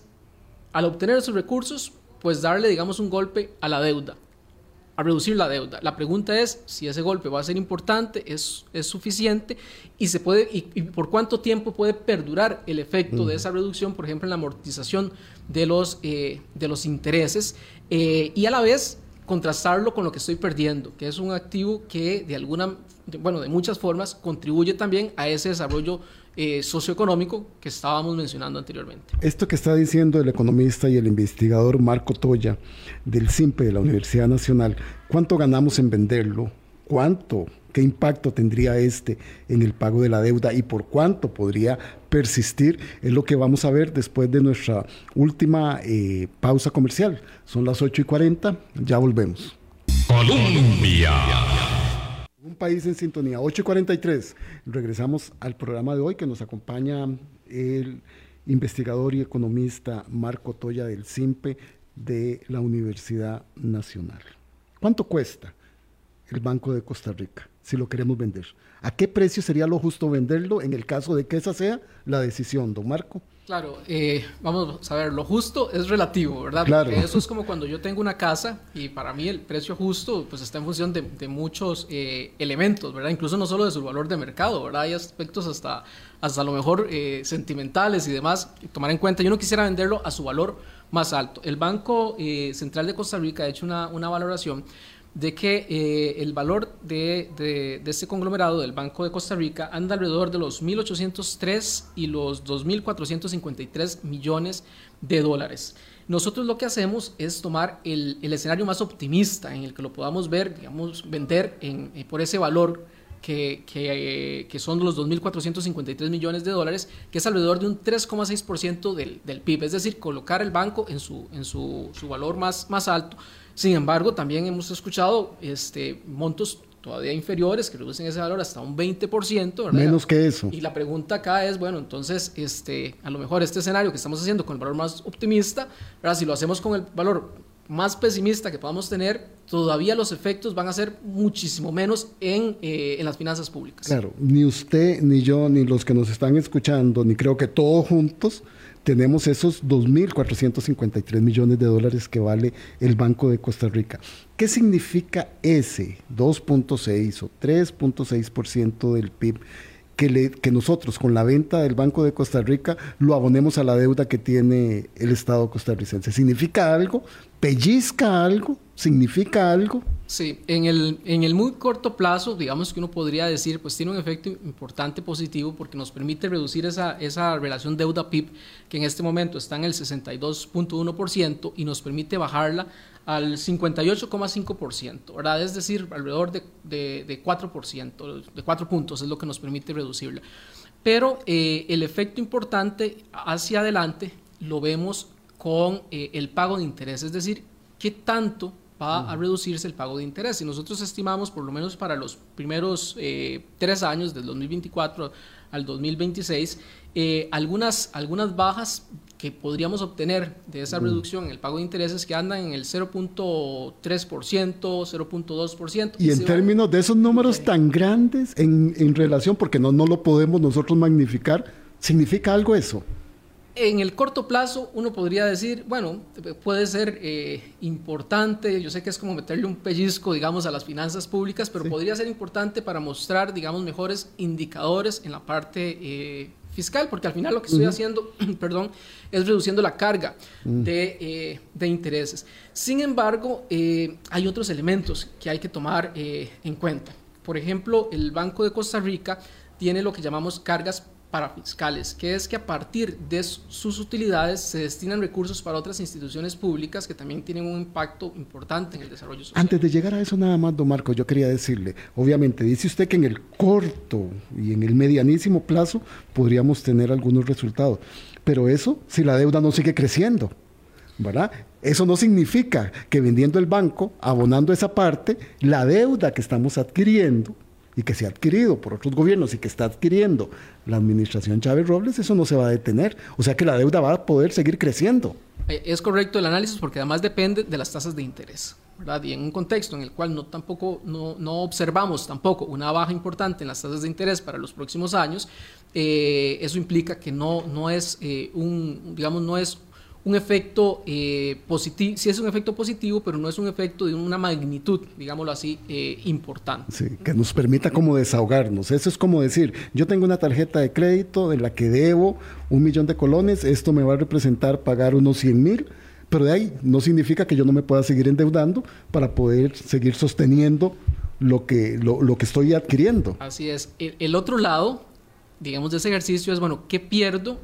al obtener esos recursos, pues darle, digamos, un golpe a la deuda a reducir la deuda. La pregunta es si ese golpe va a ser importante, es, es suficiente y, se puede, y, por cuánto tiempo puede perdurar el efecto de esa reducción, por ejemplo, en la amortización de los, eh, de los intereses eh, y a la vez contrastarlo con lo que estoy perdiendo, que es un activo que de alguna, bueno, de muchas formas contribuye también a ese desarrollo eh, socioeconómico que estábamos mencionando anteriormente. Esto que está diciendo el economista y el investigador Marco Toya del CIMPE de la Universidad Nacional, ¿cuánto ganamos en venderlo? ¿Cuánto? ¿Qué impacto tendría este en el pago de la deuda y por cuánto podría persistir? Es lo que vamos a ver después de nuestra última eh, pausa comercial. Son las 8 y 40, ya volvemos. Colombia país en sintonía. 8.43. Regresamos al programa de hoy que nos acompaña el investigador y economista Marco Toya del CIMPE de la Universidad Nacional. ¿Cuánto cuesta el Banco de Costa Rica si lo queremos vender? ¿A qué precio sería lo justo venderlo en el caso de que esa sea la decisión, don Marco? Claro, eh, vamos a ver, lo justo es relativo, ¿verdad? Claro. eso es como cuando yo tengo una casa y para mí el precio justo pues está en función de, muchos eh, elementos, ¿verdad? Incluso no solo de su valor de mercado, ¿verdad? Hay aspectos hasta, hasta a lo mejor eh, sentimentales y demás tomar en cuenta. Yo no quisiera venderlo a su valor más alto. El Banco Central de Costa Rica ha hecho una, una valoración de que eh, el valor de, de, este conglomerado del Banco de Costa Rica anda alrededor de los 1.803 y los 2.453 millones de dólares. Nosotros lo que hacemos es tomar el, el, escenario más optimista en el que lo podamos ver, digamos, vender en, eh, por ese valor que, que, que, son los 2.453 millones de dólares, que es alrededor de un 3,6% del, del PIB, es decir, colocar el banco en su, en su, su valor más, más alto sin embargo, también hemos escuchado este, montos todavía inferiores que reducen ese valor hasta un 20%. ¿verdad? Menos que eso. Y la pregunta acá es, bueno, entonces, este, a lo mejor este escenario que estamos haciendo con el valor más optimista, ¿verdad? si lo hacemos con el valor más pesimista que podamos tener, todavía los efectos van a ser muchísimo menos en, eh, en las finanzas públicas. Claro, ni usted, ni yo, ni los que nos están escuchando, ni creo que todos juntos tenemos esos 2.453 millones de dólares que vale el Banco de Costa Rica. ¿Qué significa ese 2.6 o 3.6% del PIB? Que, le, que, nosotros con la venta del Banco de Costa Rica lo abonemos a la deuda que tiene el Estado costarricense. ¿Significa algo? ¿Pellizca algo? ¿Significa algo? Sí, en el, en el muy corto plazo, digamos que uno podría decir, pues tiene un efecto importante positivo porque nos permite reducir esa, esa relación deuda-PIB, que en este momento está en el 62.1% y nos permite bajarla al 58,5%, ¿verdad? Es decir, alrededor de, de, de 4%, de 4 puntos es lo que nos permite reducirla. Pero eh, el efecto importante hacia adelante lo vemos con eh, el pago de interés, es decir, qué tanto va a reducirse el pago de interés. Y nosotros estimamos, por lo menos para los primeros eh, tres años, del 2024 al 2026, eh, algunas, algunas bajas que podríamos obtener de esa reducción en el pago de intereses que andan en el 0.3%, 0.2%. Y, en términos de esos números tan grandes en, en relación, porque no, no lo podemos nosotros magnificar, ¿significa algo eso? En el corto plazo uno podría decir, bueno, puede ser eh, importante, yo sé que es como meterle un pellizco, digamos, a las finanzas públicas, pero podría ser importante para mostrar, digamos, mejores indicadores en la parte eh, fiscal, porque al final lo que estoy haciendo, perdón, es reduciendo la carga mm. de, eh, de, intereses. Sin embargo, hay otros elementos que hay que tomar en cuenta. Por ejemplo, el Banco de Costa Rica tiene lo que llamamos cargas fiscales, que es que a partir de sus utilidades se destinan recursos para otras instituciones públicas que también tienen un impacto importante en el desarrollo social. Antes de llegar a eso nada más, don Marco, yo quería decirle, obviamente dice usted que en el corto y en el medianísimo plazo podríamos tener algunos resultados, pero eso si la deuda no sigue creciendo. ¿verdad? Eso no significa que vendiendo el banco, abonando esa parte, la deuda que estamos adquiriendo y que se ha adquirido por otros gobiernos y que está adquiriendo la administración Chávez Robles, eso no se va a detener. O sea que la deuda va a poder seguir creciendo. Eh, es correcto el análisis porque además depende de las tasas de interés. Y en un contexto en el cual no, tampoco, no, no observamos tampoco una baja importante en las tasas de interés para los próximos años, eh, eso implica que no, no es eh, un, digamos, no es un efecto eh, positivo, sí es un efecto positivo, pero no es un efecto de una magnitud, digámoslo así, eh, importante. Sí, que nos permita como desahogarnos. Eso es como decir, yo tengo una tarjeta de crédito en la que debo un millón de colones, esto me va a representar pagar unos 100 mil, pero de ahí no significa que yo no me pueda seguir endeudando para poder seguir sosteniendo lo que, lo, que estoy adquiriendo. Así es. el otro lado, digamos, de ese ejercicio es, bueno, ¿qué pierdo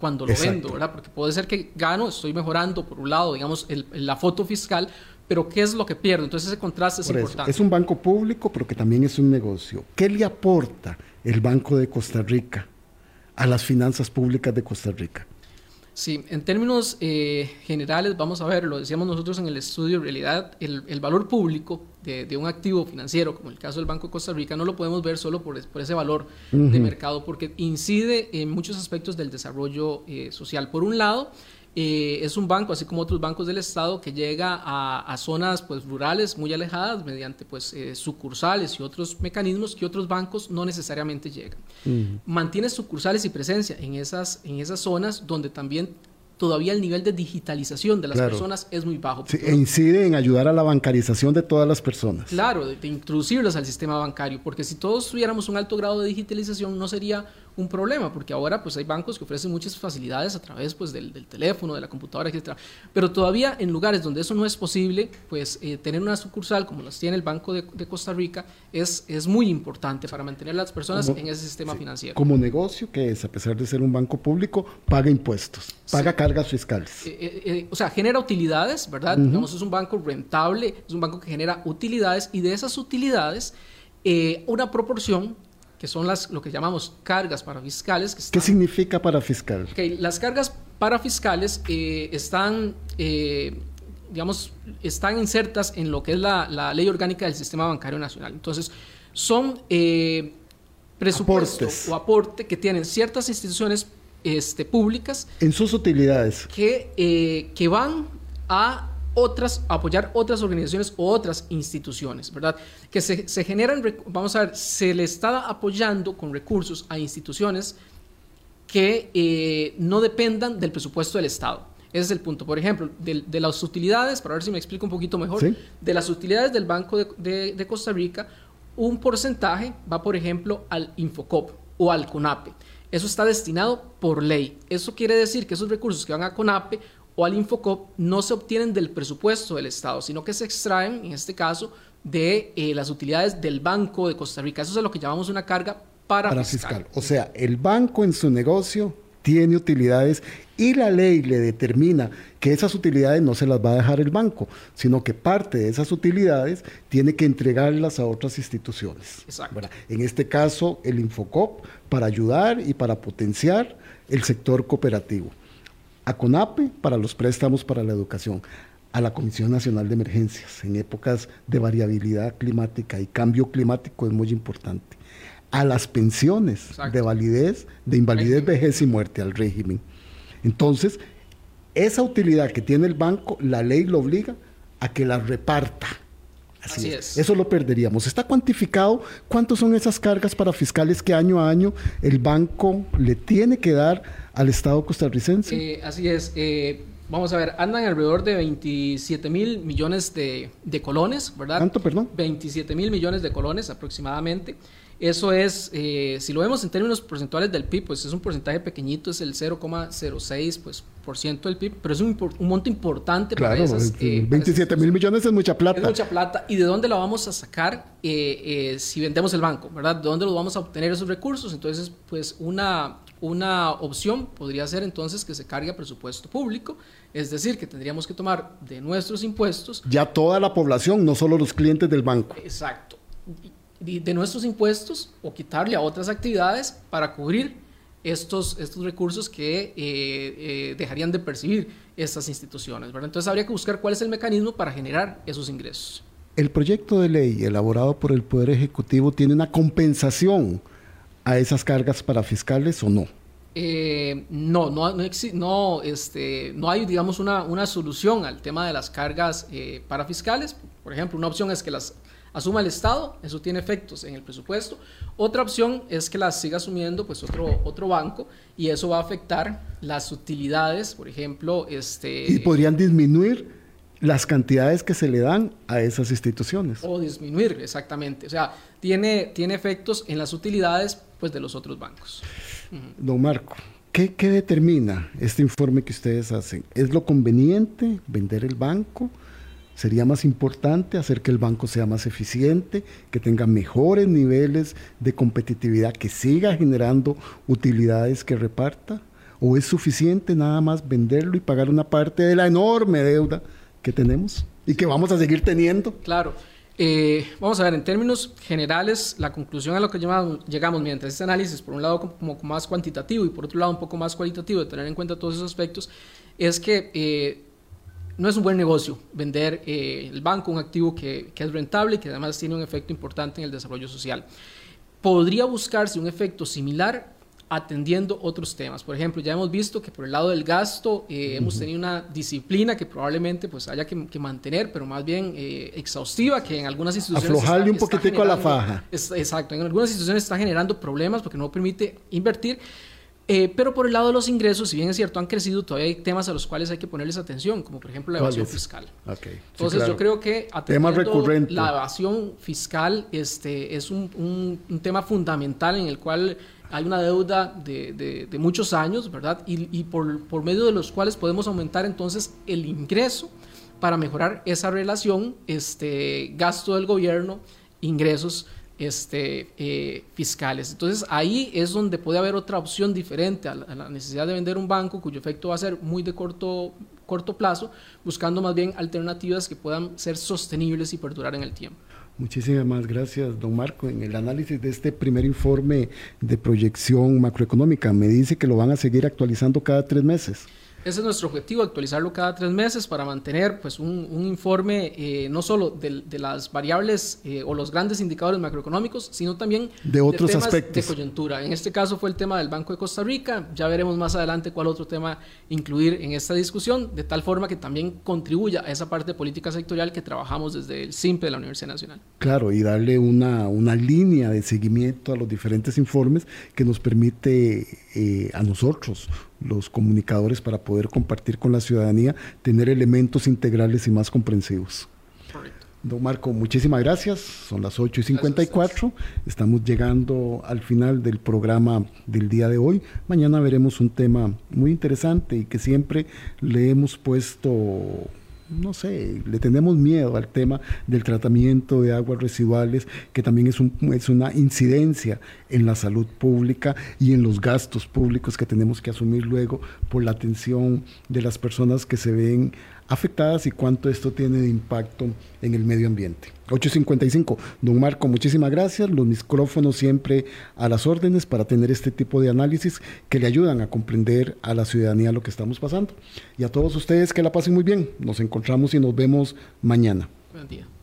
cuando lo vendo, ¿verdad? Porque puede ser que gano, estoy mejorando, por un lado, digamos, la foto fiscal, pero ¿qué es lo que pierdo? Entonces ese contraste es importante. es un banco público, pero que también es un negocio. ¿Qué le aporta el Banco de Costa Rica a las finanzas públicas de Costa Rica? Sí, en términos eh, generales, vamos a ver, lo decíamos nosotros en el estudio, en realidad el, valor público de, un activo financiero, como el caso del Banco de Costa Rica, no lo podemos ver solo por, ese valor de mercado, porque incide en muchos aspectos del desarrollo eh, social. Por un lado, eh, es un banco, así como otros bancos del Estado, que llega a, zonas pues, rurales muy alejadas mediante pues, eh, sucursales y otros mecanismos que otros bancos no necesariamente llegan. Mantiene sucursales y presencia en esas, en esas zonas donde también todavía el nivel de digitalización de las personas es muy bajo. Sí, e incide en ayudar a la bancarización de todas las personas. Claro, de, de, introducirlas al sistema bancario, porque si todos tuviéramos un alto grado de digitalización no sería un problema, porque ahora pues hay bancos que ofrecen muchas facilidades a través pues del, teléfono, de la computadora, etc. Pero todavía en lugares donde eso no es posible, pues eh, tener una sucursal como las tiene el Banco de, Costa Rica es, es muy importante para mantener a las personas en ese sistema financiero. Como negocio que es, a pesar de ser un banco público, paga impuestos, paga cargas fiscales. Eh, eh, o sea, genera utilidades, ¿verdad? Digamos, es un banco rentable, es un banco que genera utilidades y de esas utilidades, una proporción que son las, lo que llamamos cargas parafiscales. Que ¿Qué significa parafiscal? Okay, las cargas parafiscales eh, están, eh, digamos, están insertas en lo que es la, ley orgánica del sistema bancario nacional. Entonces, son eh, presupuestos o aporte que tienen ciertas instituciones este, públicas. En sus utilidades. Que, que van a otras, apoyar otras organizaciones o otras instituciones, ¿verdad? Que se, se, generan, vamos a ver, se le está apoyando con recursos a instituciones que eh, no dependan del presupuesto del Estado. Ese es el punto. Por ejemplo, de, las utilidades, para ver si me explico un poquito mejor, de las utilidades del Banco de, de, Costa Rica, un porcentaje va, por ejemplo, al Infocop o al CONAPE. Eso está destinado por ley. Eso quiere decir que esos recursos que van a CONAPE o al Infocop no se obtienen del presupuesto del Estado, sino que se extraen, en este caso, de eh, las utilidades del Banco de Costa Rica. Eso es lo que llamamos una carga para, fiscal. O sea, el banco en su negocio tiene utilidades y la ley le determina que esas utilidades no se las va a dejar el banco, sino que parte de esas utilidades tiene que entregarlas a otras instituciones. En este caso, el Infocop para ayudar y para potenciar el sector cooperativo. A CONAPE para los préstamos para la educación a la Comisión Nacional de Emergencias en épocas de variabilidad climática y cambio climático es muy importante. A las pensiones de validez, de invalidez, vejez y muerte al régimen. Entonces, esa utilidad que tiene el banco, la ley lo obliga a que la reparta. Así, es. Eso lo perderíamos. ¿Está cuantificado cuántas son esas cargas para fiscales que año a año el banco le tiene que dar al Estado costarricense? Eh, así es. Eh, vamos a ver, andan alrededor de 27 mil millones de, colones, ¿verdad? ¿Cuánto, perdón? 27 mil millones de colones aproximadamente. Eso es, eh, si lo vemos en términos porcentuales del PIB, pues es un porcentaje pequeñito, es el 0,06 pues, por ciento del PIB, pero es un, monto importante para esas... 27 mil millones es mucha plata. Es mucha plata. ¿Y de dónde la vamos a sacar eh, eh, si vendemos el banco, verdad? ¿De dónde lo vamos a obtener esos recursos? Entonces, pues una, una opción podría ser entonces que se cargue a presupuesto público, es decir, que tendríamos que tomar de nuestros impuestos. Ya toda la población, no solo los clientes del banco. Exacto de nuestros impuestos o quitarle a otras actividades para cubrir estos, estos recursos que eh, eh, dejarían de percibir estas instituciones. Entonces habría que buscar cuál es el mecanismo para generar esos ingresos. El proyecto de ley elaborado por el Poder Ejecutivo tiene una compensación a esas cargas para fiscales o no? Eh, no, no, no, no, este, no hay, digamos, una, una, solución al tema de las cargas para fiscales. Por ejemplo, una opción es que las asuma el Estado, eso tiene efectos en el presupuesto. Otra opción es que las siga asumiendo pues otro, otro banco y eso va a afectar las utilidades, por ejemplo. Este, y podrían disminuir las cantidades que se le dan a esas instituciones. O disminuir, exactamente. O sea, tiene, tiene efectos en las utilidades pues, de los otros bancos. Don Marco, ¿qué, ¿qué determina este informe que ustedes hacen? ¿Es lo conveniente vender el banco? Sería más importante hacer que el banco sea más eficiente, que tenga mejores niveles de competitividad, que siga generando utilidades que reparta. ¿O es suficiente nada más venderlo y pagar una parte de la enorme deuda que tenemos y que vamos a seguir teniendo? Claro. Eh, vamos a ver, en términos generales, la conclusión a lo que llegamos, mediante este análisis, por un lado como, más cuantitativo y por otro lado un poco más cualitativo, de tener en cuenta todos esos aspectos, es que eh, no es un buen negocio vender eh, el banco, un activo que, es rentable y que además tiene un efecto importante en el desarrollo social. Podría buscarse un efecto similar atendiendo otros temas. Por ejemplo, ya hemos visto que por el lado del gasto eh, hemos tenido una disciplina que probablemente pues haya que, mantener, pero más bien eh, exhaustiva, que en algunas instituciones... Aflojarle un poquitico a la faja. exacto, en algunas instituciones está generando problemas porque no permite invertir. Eh, pero por el lado de los ingresos, si bien es cierto, han crecido, todavía hay temas a los cuales hay que ponerles atención, como por ejemplo la evasión fiscal. Entonces yo creo que la evasión fiscal este, es un, tema fundamental en el cual hay una deuda de, muchos años, ¿verdad? Y, por, por, medio de los cuales podemos aumentar entonces el ingreso para mejorar esa relación, este, gasto del gobierno, ingresos este, eh, fiscales. Entonces ahí es donde puede haber otra opción diferente a la, necesidad de vender un banco cuyo efecto va a ser muy de corto, corto plazo, buscando más bien alternativas que puedan ser sostenibles y perdurar en el tiempo. Muchísimas gracias, don Marco. En el análisis de este primer informe de proyección macroeconómica, me dice que lo van a seguir actualizando cada tres meses. Ese es nuestro objetivo, actualizarlo cada tres meses para mantener pues, un, informe eh, no solo de, las variables eh, o los grandes indicadores macroeconómicos, sino también de otros aspectos de coyuntura. En este caso fue el tema del Banco de Costa Rica, ya veremos más adelante cuál otro tema incluir en esta discusión, de tal forma que también contribuya a esa parte de política sectorial que trabajamos desde el SIMPE de la Universidad Nacional. Claro, y darle una, una línea de seguimiento a los diferentes informes que nos permite eh, a nosotros los comunicadores para poder compartir con la ciudadanía, tener elementos integrales y más comprensivos. Don Marco, muchísimas gracias. Son las 8 y 54. Estamos llegando al final del programa del día de hoy. Mañana veremos un tema muy interesante y que siempre le hemos puesto no sé, le tenemos miedo al tema del tratamiento de aguas residuales, que también es, un, es una incidencia en la salud pública y en los gastos públicos que tenemos que asumir luego por la atención de las personas que se ven afectadas y cuánto esto tiene de impacto en el medio ambiente. 8.55. Don Marco, muchísimas gracias. Los micrófonos siempre a las órdenes para tener este tipo de análisis que le ayudan a comprender a la ciudadanía lo que estamos pasando. Y a todos ustedes que la pasen muy bien. Nos encontramos y nos vemos mañana. Buen día.